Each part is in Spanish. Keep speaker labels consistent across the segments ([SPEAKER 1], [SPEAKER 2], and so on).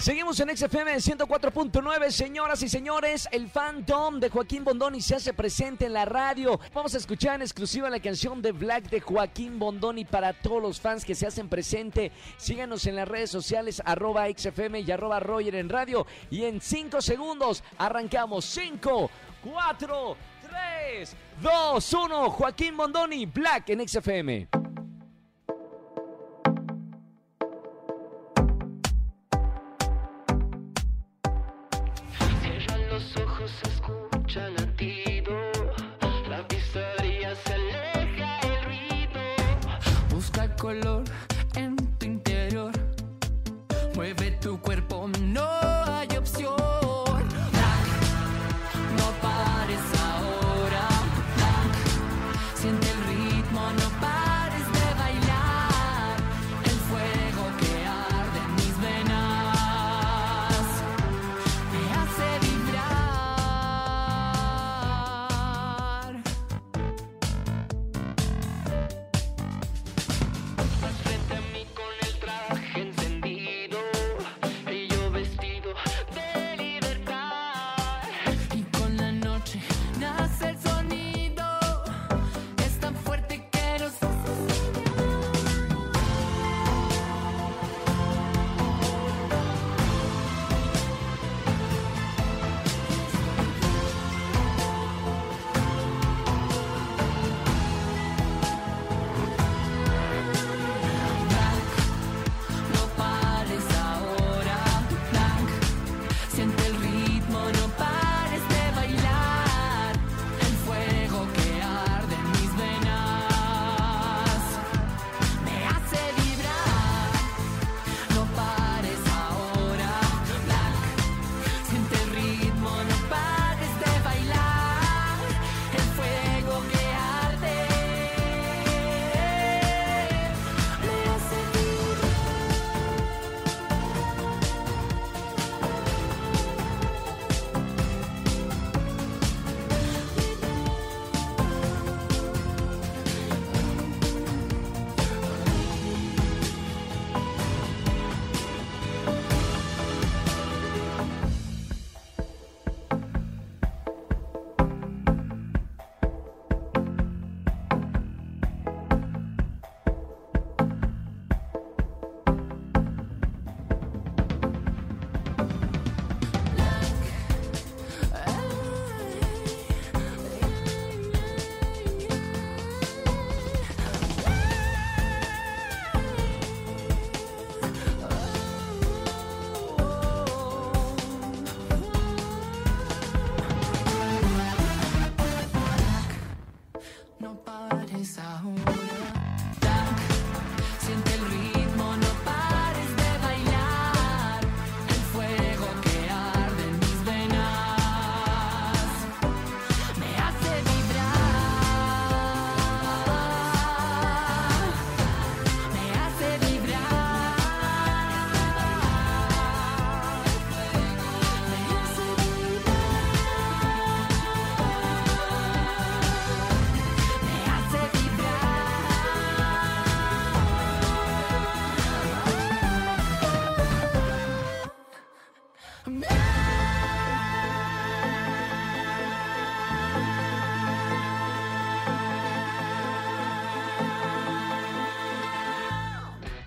[SPEAKER 1] Seguimos en XFM 104.9, señoras y señores. El Phantom de Joaquín Bondoni se hace presente en la radio. Vamos a escuchar en exclusiva la canción de Black de Joaquín Bondoni para todos los fans que se hacen presente. Síganos en las redes sociales, arroba XFM y arroba Roger en radio. Y en 5 segundos arrancamos. 5, 4, 3, 2, 1. Joaquín Bondoni, Black en XFM.
[SPEAKER 2] Los ojos, escucha latido. La pizzería se aleja el ruido. Busca color en tu interior. Mueve tu cuerpo,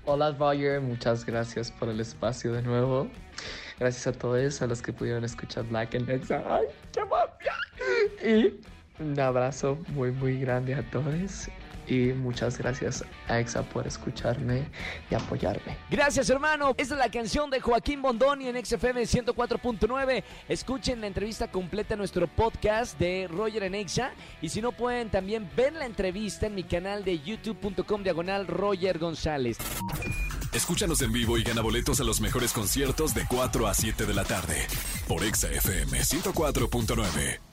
[SPEAKER 3] Hola Roger, muchas gracias por el espacio de nuevo. Gracias a todos, a los que pudieron escuchar Black and Nexa. ¡Ay, qué magia! Y un abrazo muy, muy grande a todos. Y muchas gracias a EXA por escucharme y apoyarme.
[SPEAKER 1] Gracias, hermano. Esta es la canción de Joaquín Bondoni en XFM 104.9. Escuchen la entrevista completa en nuestro podcast de Roger en Exa. Y si no pueden, también ver la entrevista en mi canal de youtube.com diagonal Roger González.
[SPEAKER 4] Escúchanos en vivo y gana boletos a los mejores conciertos de 4 a 7 de la tarde por Exa FM 104.9.